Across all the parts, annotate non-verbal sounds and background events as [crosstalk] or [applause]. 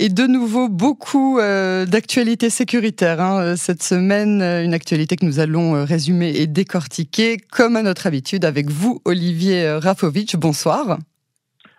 Et de nouveau, beaucoup euh, d'actualités sécuritaires. Hein, euh, cette semaine, euh, une actualité que nous allons résumer et décortiquer, comme à notre habitude, avec vous, Olivier Rafovitch. Bonsoir.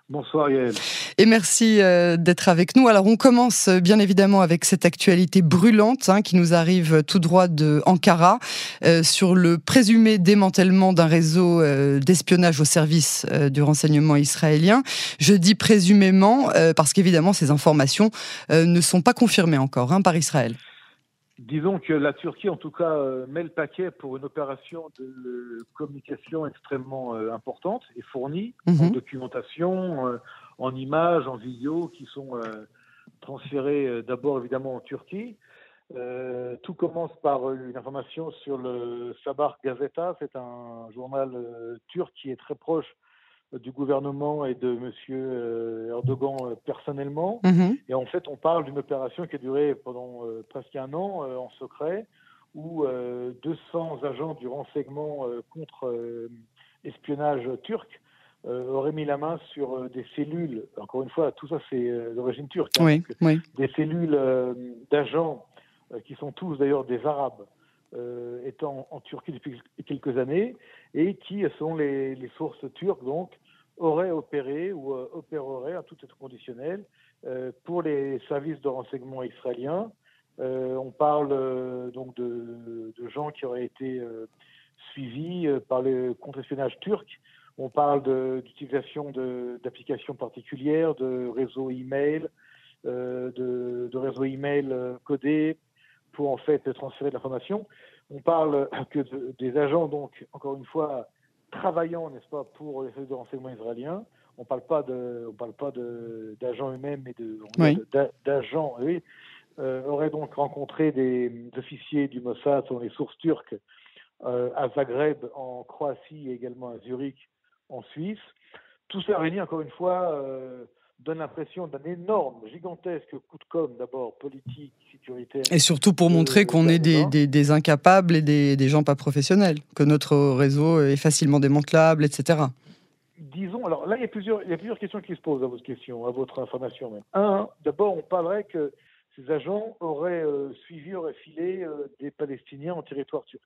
Bonsoir Yael. Et merci euh, d'être avec nous. Alors on commence euh, bien évidemment avec cette actualité brûlante hein, qui nous arrive tout droit de Ankara euh, sur le présumé démantèlement d'un réseau d'espionnage au service du renseignement israélien. Je dis présumément parce qu'évidemment ces informations ne sont pas confirmées encore hein, par Israël. Disons que la Turquie, en tout cas, euh, met le paquet pour une opération de communication extrêmement euh, importante et fournie en mhm. documentation, euh, en images, en vidéos qui sont transférées d'abord évidemment en Turquie. tout commence par une information sur le Sabah Gazeta, c'est un journal turc qui est très proche du gouvernement et de M. Euh, Erdogan euh, personnellement. Mhm. Et en fait, on parle d'une opération qui a duré pendant euh, presque un an en secret, où 200 agents du renseignement contre espionnage turc auraient mis la main sur des cellules. Encore une fois, tout ça c'est d'origine turque. Hein, des cellules d'agents qui sont tous d'ailleurs des Arabes. étant en Turquie depuis quelques années et qui sont les, les sources turques donc aurait opéré ou euh, opérerait à tout être conditionnel euh, pour les services de renseignement israéliens. Euh, on parle donc de, de, gens qui auraient été suivis par le contre-espionnage turc. On parle d'utilisation d'applications particulières, de réseaux e-mail, de, de réseaux e-mail codés pour en fait transférer de l'information. On parle que des agents, donc encore une fois, travaillant, n'est-ce pas, pour les services de renseignement israéliens. On parle pas de, on parle pas de d'agents eux-mêmes, mais de d'agents. Oui, euh, auraient donc rencontré des officiers du Mossad, selon les sources turques, euh, à Zagreb en Croatie et également à Zurich en Suisse. Tout ça réuni encore une fois euh, donne l'impression d'un énorme, gigantesque coup de com' d'abord politique, sécuritaire. Et surtout pour montrer qu'on est des, des, incapables et des, des, gens pas professionnels, que notre réseau est facilement démantelable, etc. Disons, alors là, il y a plusieurs, il y a plusieurs questions qui se posent à votre question, à votre information même. Un, d'abord, on parlerait que ces agents auraient euh, suivi, auraient filé euh, des Palestiniens en territoire turc.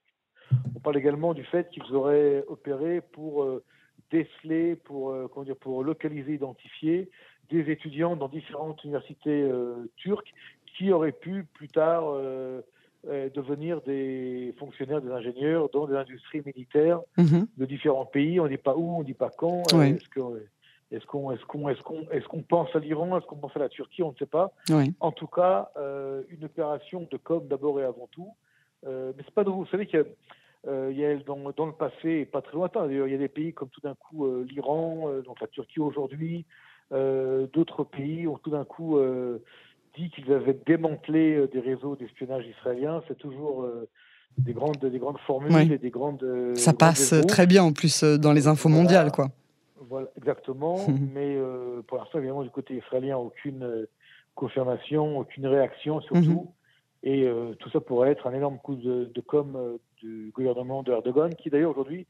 On parle également du fait qu'ils auraient opéré pour euh, déceler, pour, comment dire, pour localiser, identifier des étudiants dans différentes universités euh, turques qui auraient pu plus tard euh, euh, devenir des fonctionnaires, des ingénieurs dans des industries militaires mhm. de différents pays. On ne dit pas où, on ne dit pas quand. Est-ce qu'on est-ce qu'on est qu'on est qu'on est qu'on pense à l'Iran? Est-ce qu'on pense à la Turquie? On ne sait pas. En tout cas, une opération de com d'abord et avant tout. mais c'est pas nouveau. Vous savez qu'il y a, dans, dans, le passé, pas très lointain, il y a des pays comme tout d'un coup l'Iran, donc la Turquie aujourd'hui, euh, d'autres pays ont tout d'un coup euh, dit qu'ils avaient démantelé euh, des réseaux d'espionnage israéliens. C'est toujours des grandes, des grandes formules et des grandes. Ça passe très bien en plus dans les infos mondiales, quoi. Voilà, exactement. [laughs] mais pour l'instant, évidemment, du côté israélien, aucune confirmation, aucune réaction surtout. Mhm. Et tout ça pourrait être un énorme coup de, de com du gouvernement de Erdogan, qui d'ailleurs aujourd'hui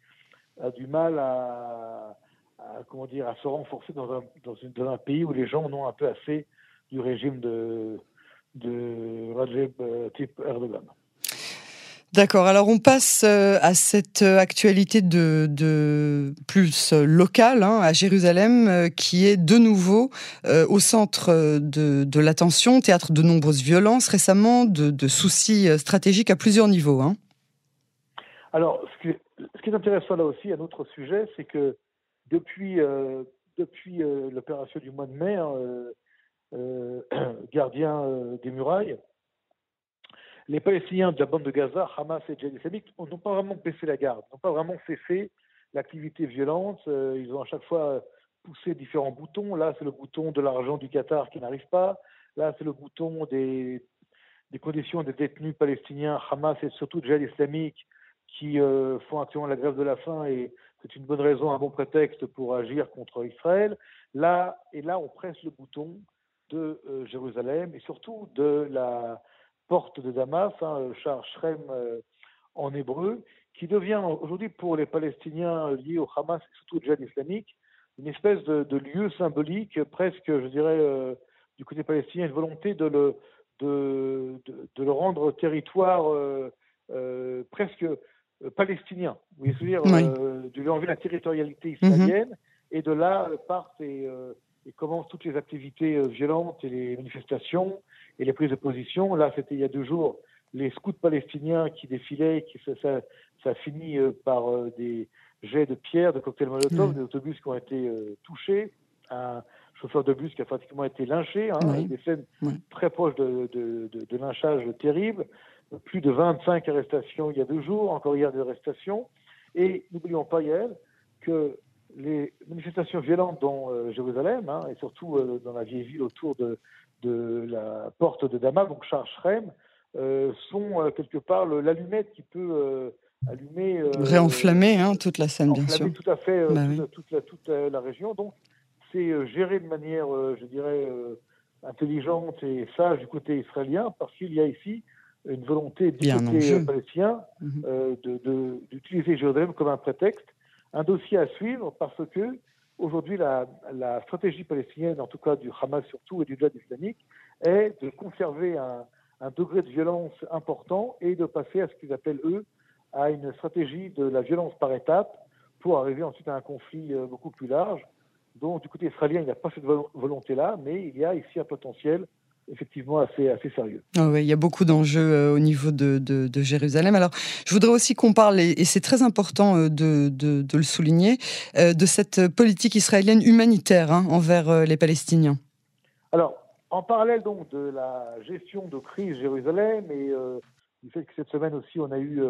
a du mal à, à, comment dire, à se renforcer dans un, dans, une, dans un pays où les gens en ont un peu assez du régime de, de Recep euh, Erdogan. D'accord. Alors on passe euh, à cette actualité de, de plus locale hein, à Jérusalem, euh, qui est de nouveau au centre de, de l'attention, théâtre de nombreuses violences récemment, de, de soucis stratégiques à plusieurs niveaux. Hein. Alors, ce qui, ce qui est intéressant là aussi, un autre sujet, c'est que depuis, euh, depuis euh, l'opération du mois de mai, hein, euh, [clears throat] gardien des murailles, les Palestiniens de la bande de Gaza, Hamas et Djihad islamique, n'ont pas vraiment baissé la garde, n'ont pas vraiment cessé l'activité violente. ils ont à chaque fois poussé différents boutons. Là, c'est le bouton de l'argent du Qatar qui n'arrive pas. Là, c'est le bouton des, des, conditions des détenus palestiniens, Hamas et surtout Djihad islamique, qui font actuellement la grève de la faim et c'est une bonne raison, un bon prétexte pour agir contre Israël. Là, et là, on presse le bouton de euh, Jérusalem et surtout de la porte de Damas, hein, Char Shrem euh, en hébreu, qui devient aujourd'hui pour les Palestiniens liés au Hamas et surtout au djihad islamique une espèce de, lieu symbolique, presque, je dirais, euh, du côté palestinien une volonté de le, rendre territoire euh, euh, presque palestinien. Vous voyez dire, de lui enlever la territorialité mhm. israélienne, et de là partent et, et, commencent toutes les activités violentes et les manifestations et les prises de position. Là, c'était il y a deux jours les scouts palestiniens qui défilaient, qui, ça, ça, a fini par des jets de pierres, de cocktails Molotov, mm. des autobus qui ont été touchés, un chauffeur de bus qui a pratiquement été lynché, hein, avec des scènes très proches de, de, de, lynchage terrible. Plus de 25 arrestations il y a deux jours, encore hier des arrestations. Et n'oublions pas, Yael, que les manifestations violentes dans euh, Jérusalem, hein, et surtout euh, dans la vieille ville autour de, de la porte de Damas, donc Charchrem, euh, sont quelque part l'allumette qui peut allumer. Réenflammer hein, toute la scène, bien sûr. Tout à fait bah toute, la, toute la région. Donc, c'est géré de manière, je dirais, intelligente et sage du côté israélien, parce qu'il y a ici une volonté du côté palestinien mhm. d'utiliser Jérusalem comme un prétexte, un dossier à suivre, parce que aujourd'hui la, stratégie palestinienne, en tout cas du Hamas surtout et du djihad islamique, est de conserver un, un degré de violence important et de passer à ce qu'ils appellent eux à une stratégie de la violence par étapes pour arriver ensuite à un conflit beaucoup plus large. Donc, du côté israélien, il n'y a pas cette volonté-là, mais il y a ici un potentiel effectivement assez, assez sérieux. Ah oui, il y a beaucoup d'enjeux euh, au niveau de, de, Jérusalem. Alors, je voudrais aussi qu'on parle, et, c'est très important euh, de, de, le souligner, euh, de cette politique israélienne humanitaire hein, envers les Palestiniens. Alors, en parallèle donc de la gestion de crise Jérusalem et du fait que cette semaine aussi on a eu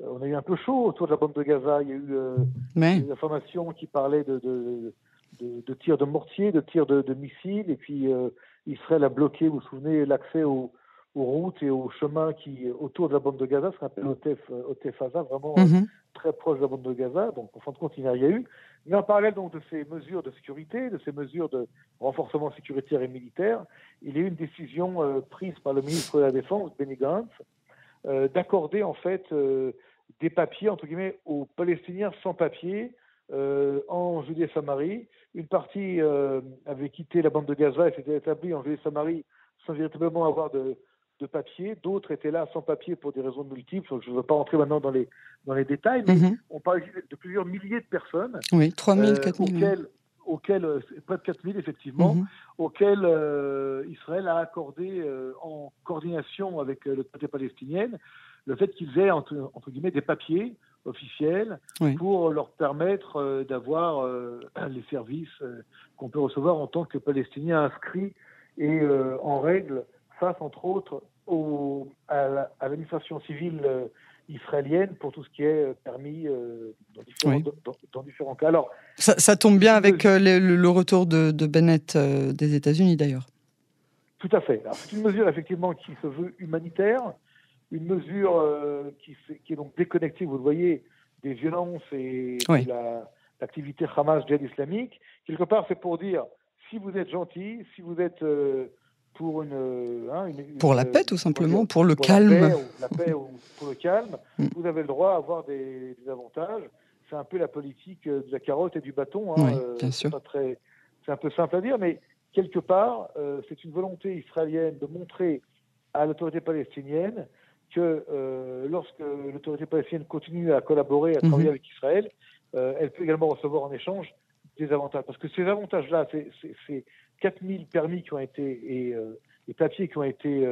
on a eu un peu chaud autour de la bande de Gaza. Il y a eu des informations qui parlaient de, de, tirs de mortier, de tirs de, missiles, et puis euh, Israël a bloqué, vous vous souvenez, l'accès aux, routes et aux chemins qui autour de la bande de Gaza, ce qu'on appelle Otef, euh, vraiment mhm. très proche de la bande de Gaza. Donc, en fin de compte, il n'y a rien eu. Mais en parallèle donc de ces mesures de sécurité, de ces mesures de renforcement sécuritaire et militaire, il y a eu une décision euh, prise par le ministre de la Défense, Benny Gantz, d'accorder en fait des papiers entre guillemets aux Palestiniens sans papiers euh, en Judée-Samarie. Une partie euh, avait quitté la bande de Gaza et s'était établie en Judée-Samarie sans véritablement avoir de, de papier. D'autres étaient là sans papier pour des raisons multiples. Je ne veux pas entrer maintenant dans les, dans les détails, mais mhm. on parle de plusieurs milliers de personnes. Oui, 3 000, 4 000. Auxquelles, auxquelles, près de 4 000 effectivement, mhm. auxquelles euh, Israël a accordé en coordination avec le côté palestinien le fait qu'ils aient entre, entre, guillemets des papiers officiels pour leur permettre euh, d'avoir euh, [clears throat] les services euh, qu'on peut recevoir en tant que Palestiniens inscrits et en règle face, entre autres, au, à l'administration civile israélienne pour tout ce qui est permis dans, différents, dans, différents, cas. Alors, ça, tombe bien avec le, retour de, de Bennett des États-Unis, d'ailleurs. Tout à fait. C'est une mesure effectivement qui se veut humanitaire, une mesure euh, qui, qui, est donc déconnectée, vous le voyez, des violences et de l'activité Hamas djihad islamique. Quelque part, c'est pour dire, si vous êtes gentil, si vous êtes euh, pour une, hein, Pour la paix, tout simplement, pour, le calme. La paix, ou, [laughs] pour le calme, mm. vous avez le droit à avoir des, avantages. C'est un peu la politique euh, de la carotte et du bâton. Hein, bien sûr. C'est un peu simple à dire, mais quelque part, c'est une volonté israélienne de montrer à l'autorité palestinienne que euh, lorsque l'autorité palestinienne continue à collaborer, à travailler mhm. avec Israël, euh, elle peut également recevoir en échange des avantages. Parce que ces avantages-là, c'est 4000 permis qui ont été et, euh, papiers qui ont été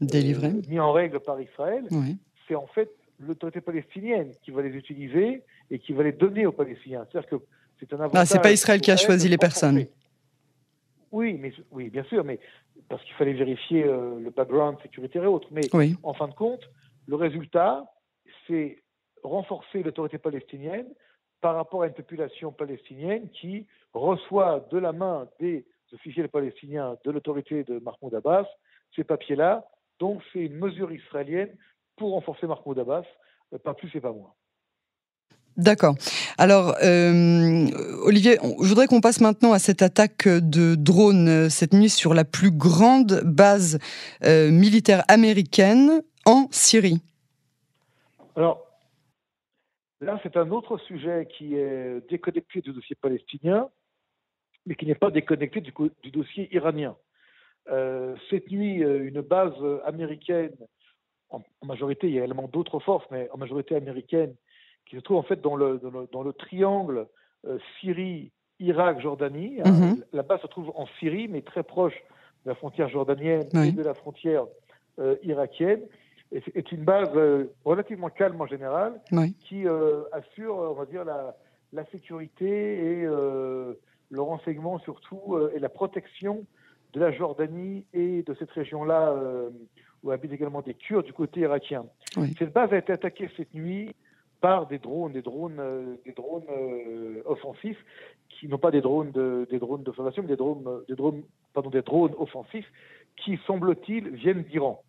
délivrés, mis en règle par Israël. C'est en fait l'autorité palestinienne qui va les utiliser et qui va les donner aux Palestiniens. C'est-à-dire que c'est un avantage. Ah, c'est pas Israël qui a choisi les personnes. Oui, mais oui, bien sûr, mais parce qu'il fallait vérifier euh, le background sécuritaire et autres. Mais en fin de compte, le résultat, c'est renforcer l'autorité palestinienne par rapport à une population palestinienne qui reçoit de la main des officiels palestiniens de l'autorité de Mahmoud Abbas ces papiers-là. Donc c'est une mesure israélienne pour renforcer Mahmoud Abbas, euh, pas plus et pas moins. D'accord. Alors, euh, Olivier, je voudrais qu'on passe maintenant à cette attaque de drones euh, cette nuit sur la plus grande base euh, militaire américaine en Syrie. Alors, là, c'est un autre sujet qui est déconnecté du dossier palestinien, mais qui n'est pas déconnecté du, du, dossier iranien. cette nuit, une base américaine, en, majorité, il y a également d'autres forces, mais en majorité américaine, qui se trouve en fait dans le, dans le, triangle Syrie, Irak, Jordanie. La base se trouve en Syrie, mais très proche de la frontière jordanienne et de la frontière irakienne. Est une base euh, relativement calme en général, qui euh, assure, on va dire, la, la sécurité et euh, le renseignement surtout et la protection de la Jordanie et de cette région-là où habitent également des Kurdes du côté irakien. Cette base a été attaquée cette nuit par des drones, des drones, des drones offensifs qui n'ont pas des drones de, des drones d'observation, mais des drones, des drones, pardon, des drones offensifs qui, semble-t-il, viennent d'Iran.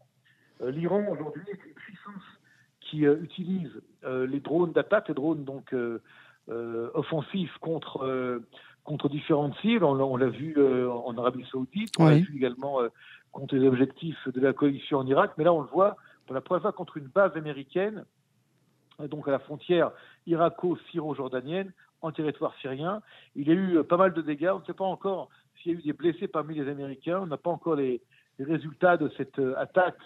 Euh, L'Iran aujourd'hui est une puissance qui euh, utilise euh, les drones d'attaque, les drones donc offensifs contre contre différentes cibles. On, l'a vu en Arabie Saoudite, on l'a vu également contre les objectifs de la coalition en Irak, mais là on le voit pour la première fois contre une base américaine, donc à la frontière irako-syro-jordanienne, en territoire syrien. Il y a eu pas mal de dégâts. On ne sait pas encore s'il y a eu des blessés parmi les Américains. On n'a pas encore les, les résultats de cette attaque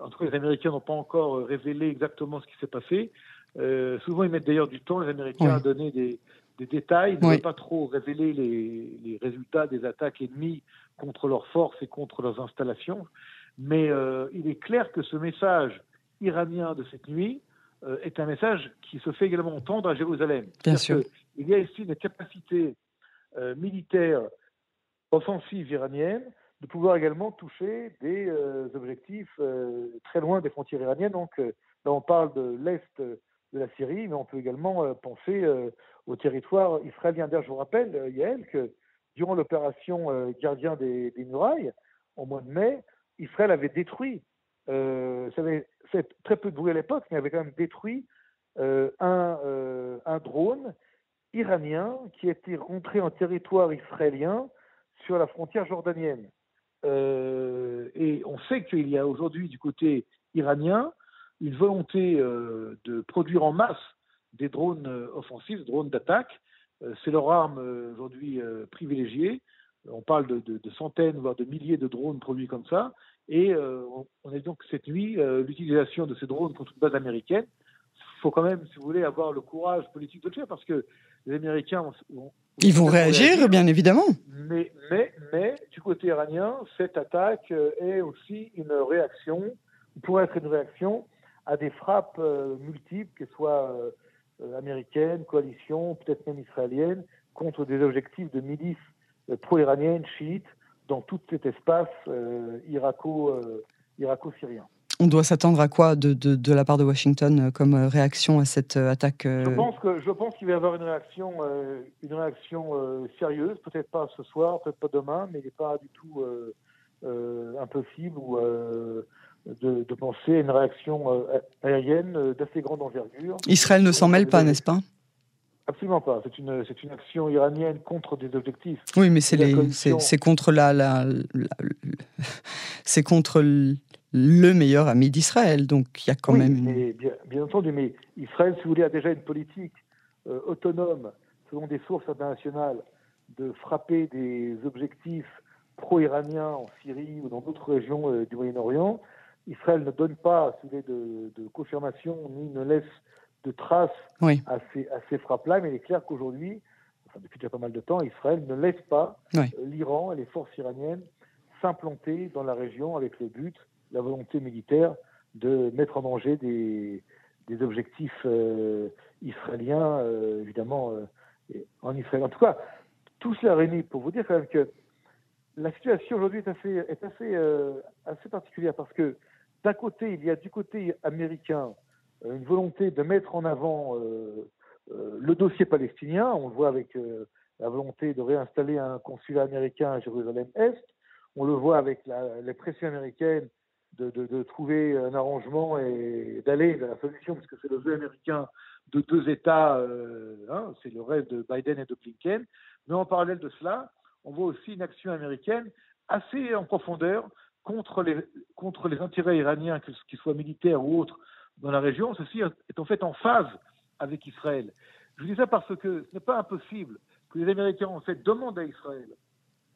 en tout cas, les Américains n'ont pas encore euh, révélé exactement ce qui s'est passé. Euh, souvent, ils mettent d'ailleurs du temps, les Américains, à donner des, détails. Ils ne pas trop révéler les, résultats des attaques ennemies contre leurs forces et contre leurs installations. Mais euh, il est clair que ce message iranien de cette nuit est un message qui se fait également entendre à Jérusalem. Bien sûr. Il y a ici une capacité militaire offensive iranienne de pouvoir également toucher des euh, objectifs euh, très loin des frontières iraniennes. Donc euh, là, on parle de l'Est de la Syrie, mais on peut également penser au territoire israélien. D'ailleurs, je vous rappelle, Yael, que durant l'opération Gardien des, Murailles, au mois de mai, Israël avait détruit, ça avait fait très peu de bruit à l'époque, mais avait quand même détruit un, un drone iranien qui était rentré en territoire israélien sur la frontière jordanienne. Euh, et on sait qu'il y a aujourd'hui du côté iranien une volonté euh, de produire en masse des drones euh, offensifs, drones d'attaque. c'est leur arme aujourd'hui privilégiée. On parle de, centaines, voire de milliers de drones produits comme ça. Et on, a donc cette nuit l'utilisation de ces drones contre une base américaine. Il faut quand même, si vous voulez, avoir le courage politique de le faire parce que les Américains ont, ils vont réagir, bien évidemment. Mais, mais, mais, du côté iranien, cette attaque euh, est aussi une réaction, pourrait être une réaction à des frappes euh, multiples, qu'elles soient euh, américaines, coalitions, peut-être même israéliennes, contre des objectifs de milices pro-iraniennes, chiites, dans tout cet espace irako-syrien. On doit s'attendre à quoi de, de, la part de Washington euh, comme euh, réaction à cette euh, attaque Je pense que je pense qu'il va y avoir une réaction, une réaction sérieuse, peut-être pas ce soir, peut-être pas demain, mais il n'est pas du tout impossible ou de, de, penser à une réaction aérienne d'assez grande envergure. Israël ne s'en mêle pas, n'est-ce pas? Absolument pas. C'est une, c'est une action iranienne contre des objectifs. Oui, mais c'est, les, c'est, contre la, la, [laughs] c'est contre le meilleur ami d'Israël. Donc il y a quand même. Une... bien, entendu, mais Israël, si vous voulez, a déjà une politique euh, autonome, selon des sources internationales, de frapper des objectifs pro-iraniens en Syrie ou dans d'autres régions euh, du Moyen-Orient. Israël ne donne pas si vous de, de, confirmation ni ne laisse de traces à ces, à ces frappes-là, mais il est clair qu'aujourd'hui, enfin, depuis déjà pas mal de temps, Israël ne laisse pas l'Iran et les forces iraniennes s'implanter dans la région avec le but la volonté militaire de mettre en danger des, des objectifs euh, israéliens, euh, évidemment, euh, en Israël. En tout cas, tout cela réuni pour vous dire quand même que la situation aujourd'hui est assez, est assez, assez particulière parce que d'un côté, il y a du côté américain une volonté de mettre en avant le dossier palestinien. On le voit avec la volonté de réinstaller un consulat américain à Jérusalem-Est. On le voit avec les pressions américaines de, trouver un arrangement et d'aller vers la solution, parce que c'est le vœu américain de deux États, euh, hein, c'est le rêve de Biden et de Blinken. Mais en parallèle de cela, on voit aussi une action américaine assez en profondeur contre les intérêts iraniens, qu'ils soient militaires ou autres, dans la région. Ceci est en fait en phase avec Israël. Je dis ça parce que ce n'est pas impossible que les Américains en fait demandent à Israël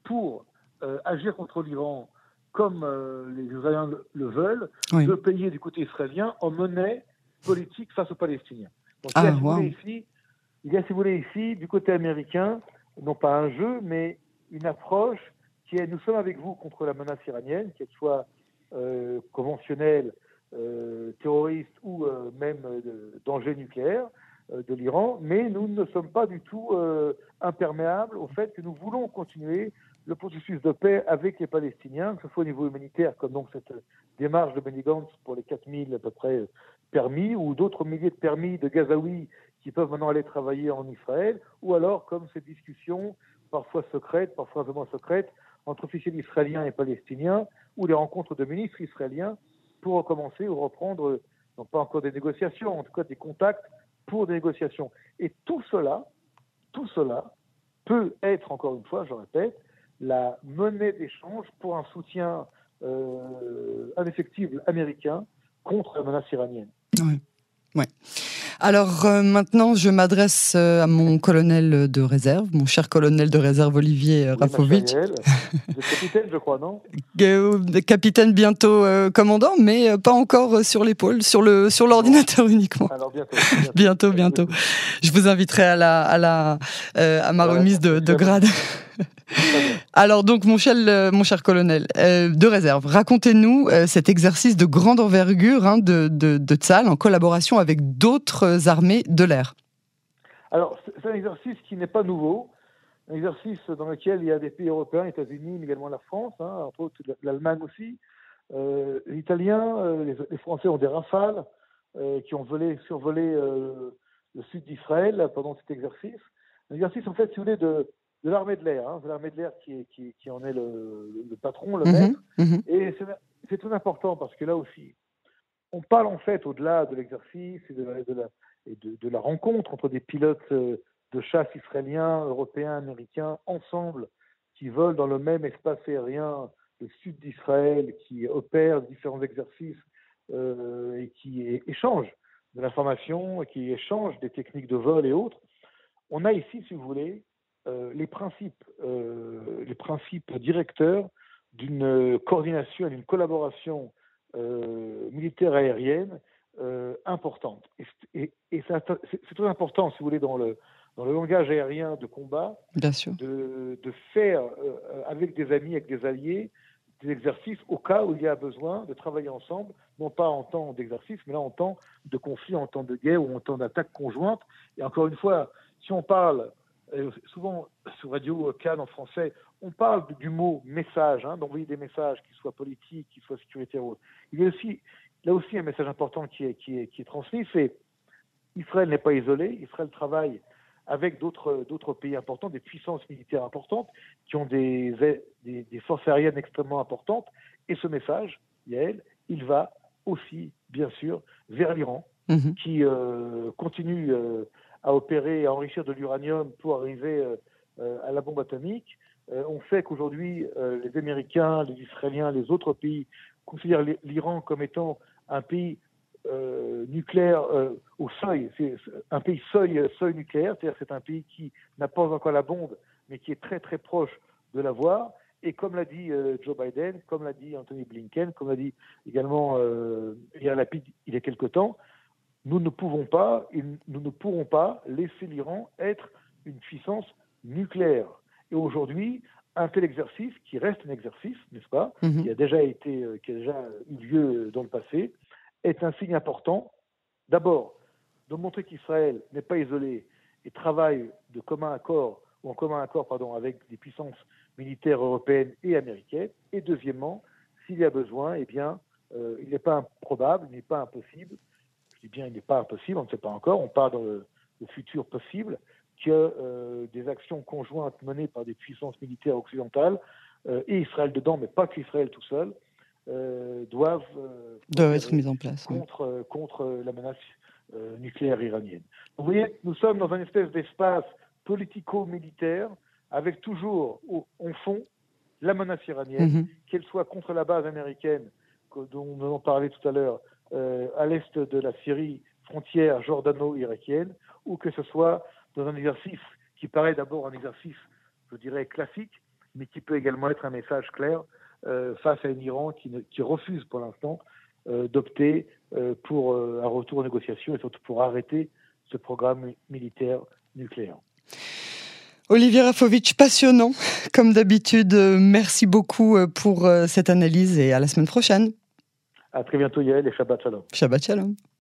pour euh, agir contre l'Iran comme les Israéliens le, veulent, de payer du côté israélien en monnaie politique face aux Palestiniens. Donc il, y a, ah, ici, il y a, si vous voulez, ici, du côté américain, non pas un jeu, mais une approche qui est nous sommes avec vous contre la menace iranienne, qu'elle soit euh, conventionnelle, euh, terroriste ou euh, même danger nucléaire de l'Iran, mais nous ne sommes pas du tout imperméables au fait que nous voulons continuer le processus de paix avec les Palestiniens, que ce soit au niveau humanitaire, comme donc cette démarche de Benny Gantz pour les 4000 à peu près permis, ou d'autres milliers de permis de Gazaouis qui peuvent maintenant aller travailler en Israël, ou alors comme ces discussions, parfois secrètes, parfois vraiment secrètes, entre officiels israéliens et palestiniens, ou les rencontres de ministres israéliens pour recommencer ou reprendre, non pas encore des négociations, en tout cas des contacts pour des négociations. Et tout cela, tout cela peut être, encore une fois, je répète, la monnaie d'échange pour un soutien euh, américain contre la menace iranienne. Oui. Alors euh, maintenant, je m'adresse euh, à mon colonel de réserve, mon cher colonel de réserve Olivier oui, Rafovitch. [laughs] capitaine, je crois, non? Capitaine bientôt commandant, mais pas encore sur l'épaule, sur le sur l'ordinateur [laughs] uniquement. Alors bientôt. Bientôt, [laughs] bientôt. Je vous inviterai à la à la à ma remise de, de grade. Alors donc mon cher, euh, mon cher colonel, euh, de réserve, racontez-nous euh, cet exercice de grande envergure hein, de, de, de en collaboration avec d'autres armées de l'air. Alors c'est un exercice qui n'est pas nouveau, un exercice dans lequel il y a des pays européens, les États-Unis, mais également la France, hein, entre autres l'Allemagne aussi. les Italiens, les, Français ont des rafales qui ont volé, survolé le sud d'Israël pendant cet exercice. Un exercice en fait, si vous voulez, de de l'armée de l'air, hein, de l'armée de l'air qui, qui, qui, en est le, le patron, le mhm, maître. Mhm. Et c'est tout important parce que là aussi, on parle en fait au-delà de l'exercice et, de la, de, la, et de, de la, rencontre entre des pilotes euh, de chasse israéliens, européens, américains, ensemble, qui volent dans le même espace aérien, le sud d'Israël, qui opèrent différents exercices euh, et qui échangent de l'information, qui échangent des techniques de vol et autres. On a ici, si vous voulez, les, principes, euh, les principes directeurs d'une coordination et d'une collaboration euh, militaire aérienne importante. Et, c'est très important, si vous voulez, dans le, dans le langage aérien de combat, De, de, faire avec des amis, avec des alliés, des exercices au cas où il y a besoin de travailler ensemble, non pas en temps d'exercice, mais là en temps de conflit, en temps de guerre ou en temps d'attaque conjointe. Et encore une fois, si on parle souvent sur Radio Cannes en français, on parle du mot message, hein, d'envoyer des messages, qu'ils soient politiques, qu'ils soient sécuritaires. Il y a aussi, là aussi un message important qui est, qui est, qui est transmis, c'est Israël n'est pas isolé, Israël travaille avec d'autres pays importants, des puissances militaires importantes, qui ont des, des, des, forces aériennes extrêmement importantes. Et ce message, Yael, il va aussi, bien sûr, vers l'Iran, mm-hmm. qui euh, continue euh, à opérer, à enrichir de l'uranium pour arriver euh, euh, à la bombe atomique. Euh, on sait qu'aujourd'hui, les Américains, les Israéliens, les autres pays considèrent l'Iran comme étant un pays nucléaire au seuil, c'est un pays seuil, seuil nucléaire, c'est-à-dire c'est un pays qui n'a pas encore la bombe, mais qui est très très proche de l'avoir. Et comme l'a dit Joe Biden, comme l'a dit Anthony Blinken, comme l'a dit également Yair Lapid il y a quelque temps, nous ne pouvons pas, et nous ne pourrons pas laisser l'Iran être une puissance nucléaire. Et aujourd'hui, un tel exercice, qui reste un exercice, n'est-ce pas, mhm. qui a déjà été, euh, qui a déjà eu lieu dans le passé, est un signe important. D'abord, de montrer qu'Israël n'est pas isolé et travaille de commun accord ou en commun accord pardon, avec des puissances militaires européennes et américaines. Et deuxièmement, s'il y a besoin, eh bien, euh, il n'est pas improbable, il n'est pas impossible eh bien, il n'est pas impossible, on ne sait pas encore, on parle dans le, futur possible, que euh, des actions conjointes menées par des puissances militaires occidentales, euh, et Israël dedans, mais pas qu'Israël tout seul, euh, doivent, doivent être mises en place contre, contre la menace nucléaire iranienne. Vous voyez, nous sommes dans un espèce d'espace politico-militaire, avec toujours au, fond la menace iranienne, mm-hmm. qu'elle soit contre la base américaine, dont nous avons parlé tout à l'heure, à l'est de la Syrie, frontière jordano-irakienne, ou que ce soit dans un exercice qui paraît d'abord un exercice, je dirais, classique, mais qui peut également être un message clair face à un Iran qui, refuse pour l'instant d'opter pour un retour aux négociations et surtout pour arrêter ce programme militaire nucléaire. Olivier Rafovitch, passionnant, comme d'habitude. Merci beaucoup pour cette analyse et à la semaine prochaine. À très bientôt, Yael, et Shabbat Shalom. Shabbat Shalom.